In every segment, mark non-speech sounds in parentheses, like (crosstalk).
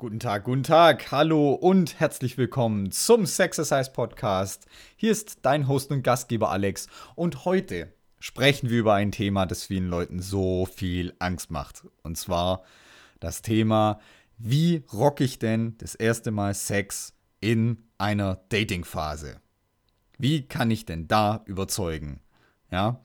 Guten Tag, guten Tag, hallo und herzlich willkommen zum Sexercise Podcast. Hier ist dein Host und Gastgeber Alex und heute sprechen wir über ein Thema, das vielen Leuten so viel Angst macht. Und zwar das Thema, wie rock ich denn das erste Mal Sex in einer Datingphase? Wie kann ich denn da überzeugen? Ja.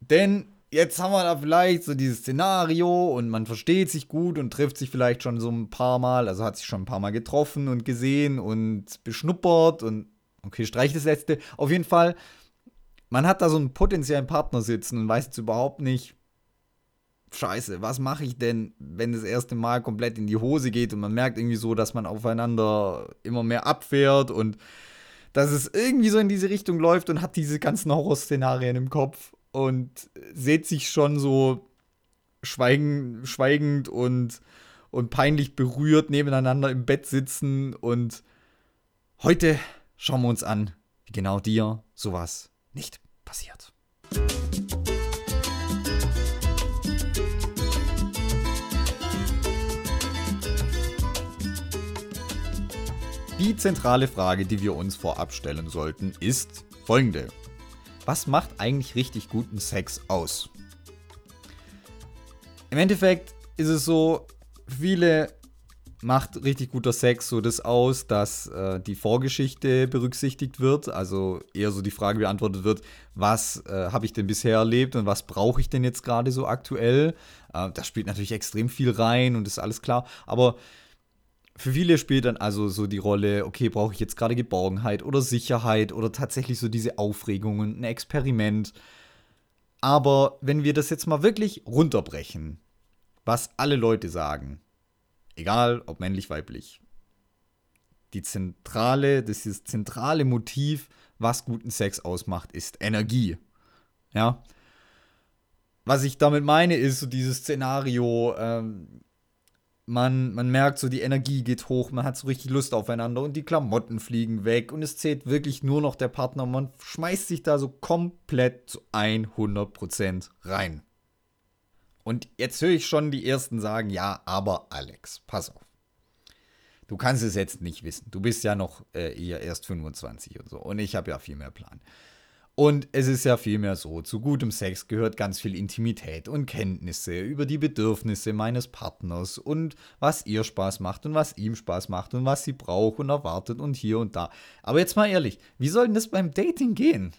Denn jetzt haben wir da vielleicht so dieses Szenario und man versteht sich gut und trifft sich vielleicht schon so ein paar Mal, also hat sich schon ein paar Mal getroffen und gesehen und beschnuppert und okay, streich das letzte. Auf jeden Fall, man hat da so einen potenziellen Partner sitzen und weiß jetzt überhaupt nicht, Scheiße, was mache ich denn, wenn das erste Mal komplett in die Hose geht und man merkt irgendwie so, dass man aufeinander immer mehr abfährt und dass es irgendwie so in diese Richtung läuft und hat diese ganzen Horrorszenarien im Kopf und seht sich schon so schweigen, schweigend und, und peinlich berührt nebeneinander im Bett sitzen. Und heute schauen wir uns an, wie genau dir sowas nicht passiert. Die zentrale Frage, die wir uns vorab stellen sollten, ist folgende was macht eigentlich richtig guten Sex aus? Im Endeffekt ist es so, viele macht richtig guter Sex so das aus, dass äh, die Vorgeschichte berücksichtigt wird. Also eher so die Frage beantwortet wird, was äh, habe ich denn bisher erlebt und was brauche ich denn jetzt gerade so aktuell. Äh, das spielt natürlich extrem viel rein und ist alles klar. Aber für viele spielt dann also so die Rolle, okay, brauche ich jetzt gerade Geborgenheit oder Sicherheit oder tatsächlich so diese Aufregungen, ein Experiment. Aber wenn wir das jetzt mal wirklich runterbrechen, was alle Leute sagen, egal ob männlich, weiblich, die zentrale, das das zentrale Motiv, was guten Sex ausmacht, ist Energie. Ja. Was ich damit meine, ist so dieses Szenario, ähm, man, man merkt so, die Energie geht hoch, man hat so richtig Lust aufeinander und die Klamotten fliegen weg und es zählt wirklich nur noch der Partner. Man schmeißt sich da so komplett zu 100% rein. Und jetzt höre ich schon die ersten sagen, ja, aber Alex, pass auf. Du kannst es jetzt nicht wissen. Du bist ja noch äh, eher erst 25 und so. Und ich habe ja viel mehr Plan. Und es ist ja vielmehr so, zu gutem Sex gehört ganz viel Intimität und Kenntnisse über die Bedürfnisse meines Partners und was ihr Spaß macht und was ihm Spaß macht und was sie braucht und erwartet und hier und da. Aber jetzt mal ehrlich, wie soll denn das beim Dating gehen?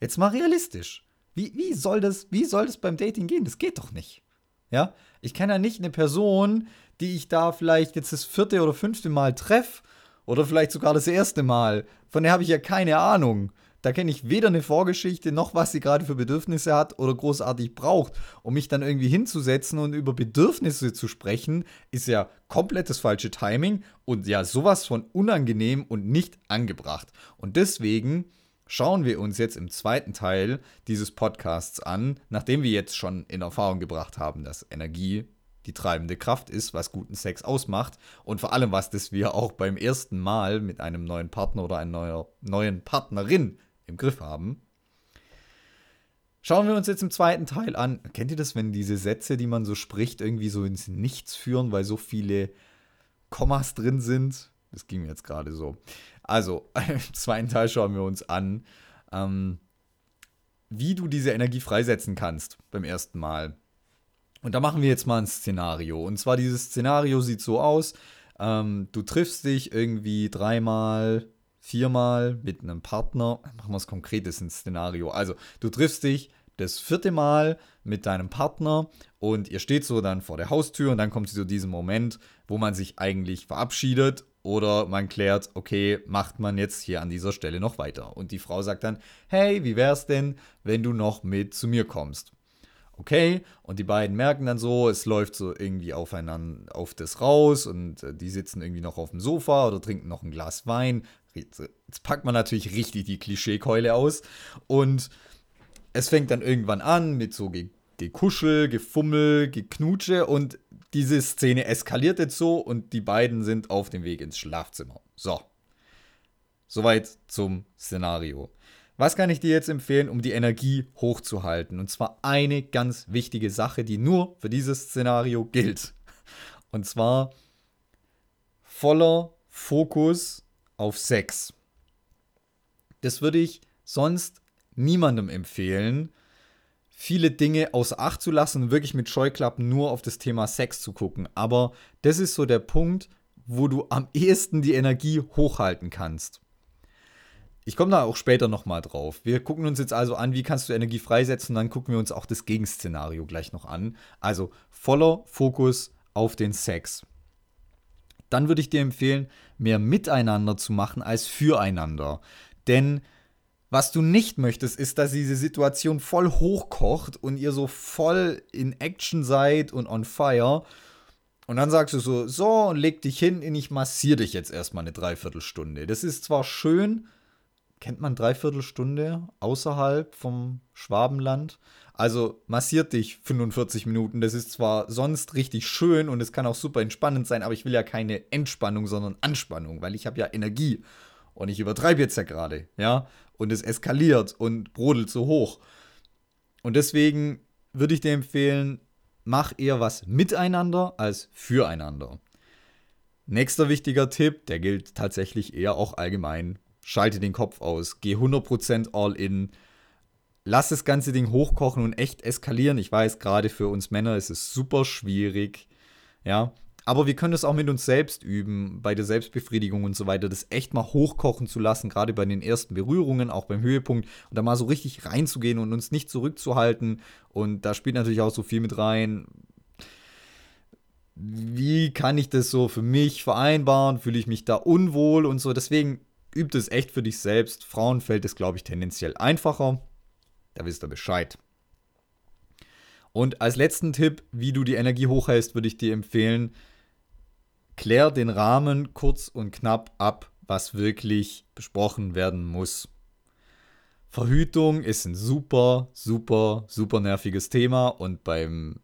Jetzt mal realistisch. Wie, wie, soll das, wie soll das beim Dating gehen? Das geht doch nicht. Ja? Ich kenne ja nicht eine Person, die ich da vielleicht jetzt das vierte oder fünfte Mal treffe oder vielleicht sogar das erste Mal. Von der habe ich ja keine Ahnung. Da kenne ich weder eine Vorgeschichte noch was sie gerade für Bedürfnisse hat oder großartig braucht. Um mich dann irgendwie hinzusetzen und über Bedürfnisse zu sprechen, ist ja komplettes falsche Timing und ja sowas von unangenehm und nicht angebracht. Und deswegen schauen wir uns jetzt im zweiten Teil dieses Podcasts an, nachdem wir jetzt schon in Erfahrung gebracht haben, dass Energie die treibende Kraft ist, was guten Sex ausmacht und vor allem was das wir auch beim ersten Mal mit einem neuen Partner oder einer neuen Partnerin im Griff haben. Schauen wir uns jetzt im zweiten Teil an. Kennt ihr das, wenn diese Sätze, die man so spricht, irgendwie so ins Nichts führen, weil so viele Kommas drin sind? Das ging mir jetzt gerade so. Also, (laughs) im zweiten Teil schauen wir uns an, ähm, wie du diese Energie freisetzen kannst beim ersten Mal. Und da machen wir jetzt mal ein Szenario. Und zwar dieses Szenario sieht so aus, ähm, du triffst dich irgendwie dreimal, viermal mit einem Partner. Machen wir es konkret, das ist ein Szenario. Also, du triffst dich das vierte Mal mit deinem Partner und ihr steht so dann vor der Haustür und dann kommt zu diesem Moment, wo man sich eigentlich verabschiedet oder man klärt, okay, macht man jetzt hier an dieser Stelle noch weiter. Und die Frau sagt dann, hey, wie wär's denn, wenn du noch mit zu mir kommst? Okay, und die beiden merken dann so, es läuft so irgendwie aufeinander auf das raus und äh, die sitzen irgendwie noch auf dem Sofa oder trinken noch ein Glas Wein, Jetzt, packt man natürlich richtig die Klischeekeule aus und es fängt dann irgendwann an mit so Gekuschel, Gefummel, Geknutsche und diese Szene eskaliert jetzt so und die beiden sind auf dem Weg ins Schlafzimmer. So. Soweit zum Szenario. Was kann ich dir jetzt empfehlen, um die Energie hochzuhalten? Und zwar eine ganz wichtige Sache, die nur für dieses Szenario gilt. Und zwar voller Fokus auf Sex. Das würde ich sonst niemandem empfehlen, viele Dinge außer Acht zu lassen und wirklich mit Scheuklappen nur auf das Thema Sex zu gucken. Aber das ist so der Punkt, wo du am ehesten die Energie hochhalten kannst. Ich komme da auch später nochmal drauf. Wir gucken uns jetzt also an, wie kannst du Energie freisetzen, und dann gucken wir uns auch das Gegenszenario gleich noch an. Also voller Fokus auf den Sex. Dann würde ich dir empfehlen, mehr miteinander zu machen als füreinander. Denn was du nicht möchtest, ist, dass diese Situation voll hochkocht und ihr so voll in Action seid und on fire. Und dann sagst du so, so, leg dich hin und ich massiere dich jetzt erstmal eine Dreiviertelstunde. Das ist zwar schön, kennt man Dreiviertelstunde außerhalb vom Schwabenland. Also massiert dich 45 Minuten. Das ist zwar sonst richtig schön und es kann auch super entspannend sein, aber ich will ja keine Entspannung, sondern Anspannung, weil ich habe ja Energie. Und ich übertreibe jetzt ja gerade, ja. Und es eskaliert und brodelt so hoch. Und deswegen würde ich dir empfehlen, mach eher was miteinander als füreinander. Nächster wichtiger Tipp, der gilt tatsächlich eher auch allgemein. Schalte den Kopf aus, geh 100% all in. Lass das ganze Ding hochkochen und echt eskalieren. Ich weiß, gerade für uns Männer ist es super schwierig. Ja, aber wir können das auch mit uns selbst üben, bei der Selbstbefriedigung und so weiter, das echt mal hochkochen zu lassen, gerade bei den ersten Berührungen, auch beim Höhepunkt, und da mal so richtig reinzugehen und uns nicht zurückzuhalten. Und da spielt natürlich auch so viel mit rein. Wie kann ich das so für mich vereinbaren? Fühle ich mich da unwohl und so? Deswegen übt es echt für dich selbst. Frauen fällt es, glaube ich, tendenziell einfacher. Da wisst ihr Bescheid. Und als letzten Tipp, wie du die Energie hochhältst, würde ich dir empfehlen, klär den Rahmen kurz und knapp ab, was wirklich besprochen werden muss. Verhütung ist ein super, super, super nerviges Thema und beim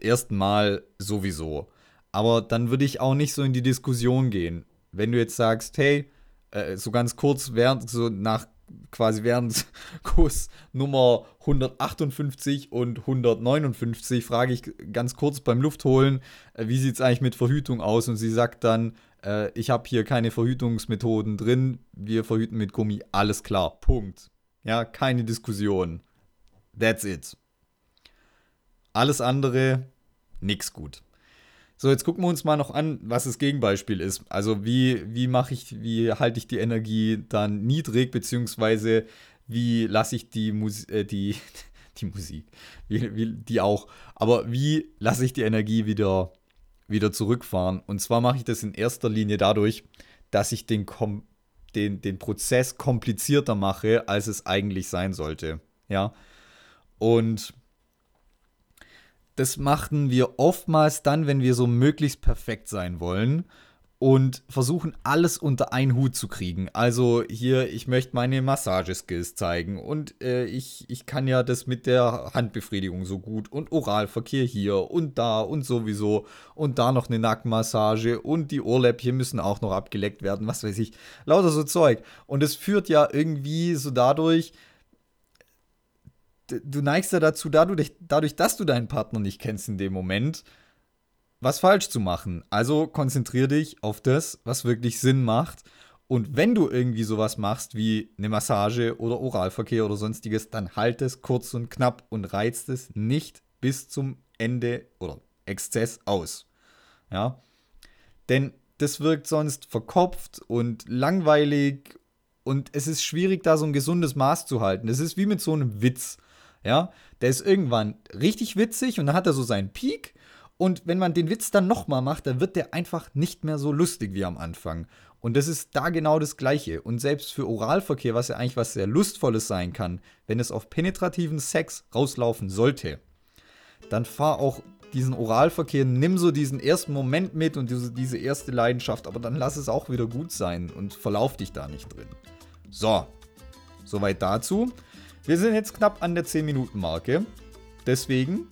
ersten Mal sowieso. Aber dann würde ich auch nicht so in die Diskussion gehen. Wenn du jetzt sagst, hey, äh, so ganz kurz während, so nach quasi während (laughs) Kurs Nummer 158 und 159 frage ich ganz kurz beim Luftholen, äh, wie sieht es eigentlich mit Verhütung aus? Und sie sagt dann, äh, ich habe hier keine Verhütungsmethoden drin, wir verhüten mit Gummi, alles klar, Punkt. Ja, keine Diskussion. That's it. Alles andere, nix gut. So, jetzt gucken wir uns mal noch an, was das Gegenbeispiel ist. Also wie, wie mache ich, wie halte ich die Energie dann niedrig, beziehungsweise wie lasse ich die, Mus äh, die, (laughs) die Musik, wie, wie, die auch, aber wie lasse ich die Energie wieder, wieder zurückfahren? Und zwar mache ich das in erster Linie dadurch, dass ich den, Kom den, den Prozess komplizierter mache, als es eigentlich sein sollte. Ja. Und das machen wir oftmals dann, wenn wir so möglichst perfekt sein wollen und versuchen alles unter einen Hut zu kriegen. Also hier, ich möchte meine Massageskills zeigen und äh, ich, ich kann ja das mit der Handbefriedigung so gut und Oralverkehr hier und da und sowieso und da noch eine Nackenmassage und die Ohrläppchen müssen auch noch abgeleckt werden, was weiß ich, lauter so Zeug. Und es führt ja irgendwie so dadurch, du neigst ja dazu, dadurch, dadurch, dass du deinen Partner nicht kennst in dem Moment, was falsch zu machen. Also konzentrier dich auf das, was wirklich Sinn macht. Und wenn du irgendwie sowas machst wie eine Massage oder Oralverkehr oder sonstiges, dann halt es kurz und knapp und reizt es nicht bis zum Ende oder Exzess aus. Ja? Denn das wirkt sonst verkopft und langweilig und es ist schwierig, da so ein gesundes Maß zu halten. Es ist wie mit so einem Witz. Ja, der ist irgendwann richtig witzig und dann hat er so seinen Peak. Und wenn man den Witz dann nochmal macht, dann wird der einfach nicht mehr so lustig wie am Anfang. Und das ist da genau das Gleiche. Und selbst für Oralverkehr, was ja eigentlich was sehr Lustvolles sein kann, wenn es auf penetrativen Sex rauslaufen sollte, dann fahr auch diesen Oralverkehr, nimm so diesen ersten Moment mit und diese, diese erste Leidenschaft, aber dann lass es auch wieder gut sein und verlauf dich da nicht drin. So, soweit dazu. Wir sind jetzt knapp an der 10-Minuten-Marke. Deswegen,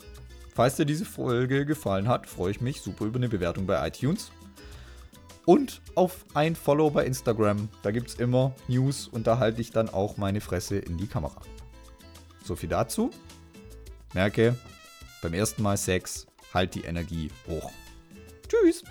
falls dir diese Folge gefallen hat, freue ich mich super über eine Bewertung bei iTunes. Und auf ein Follow bei Instagram. Da gibt es immer News und da halte ich dann auch meine Fresse in die Kamera. So viel dazu. Merke, beim ersten Mal Sex, halt die Energie hoch. Tschüss.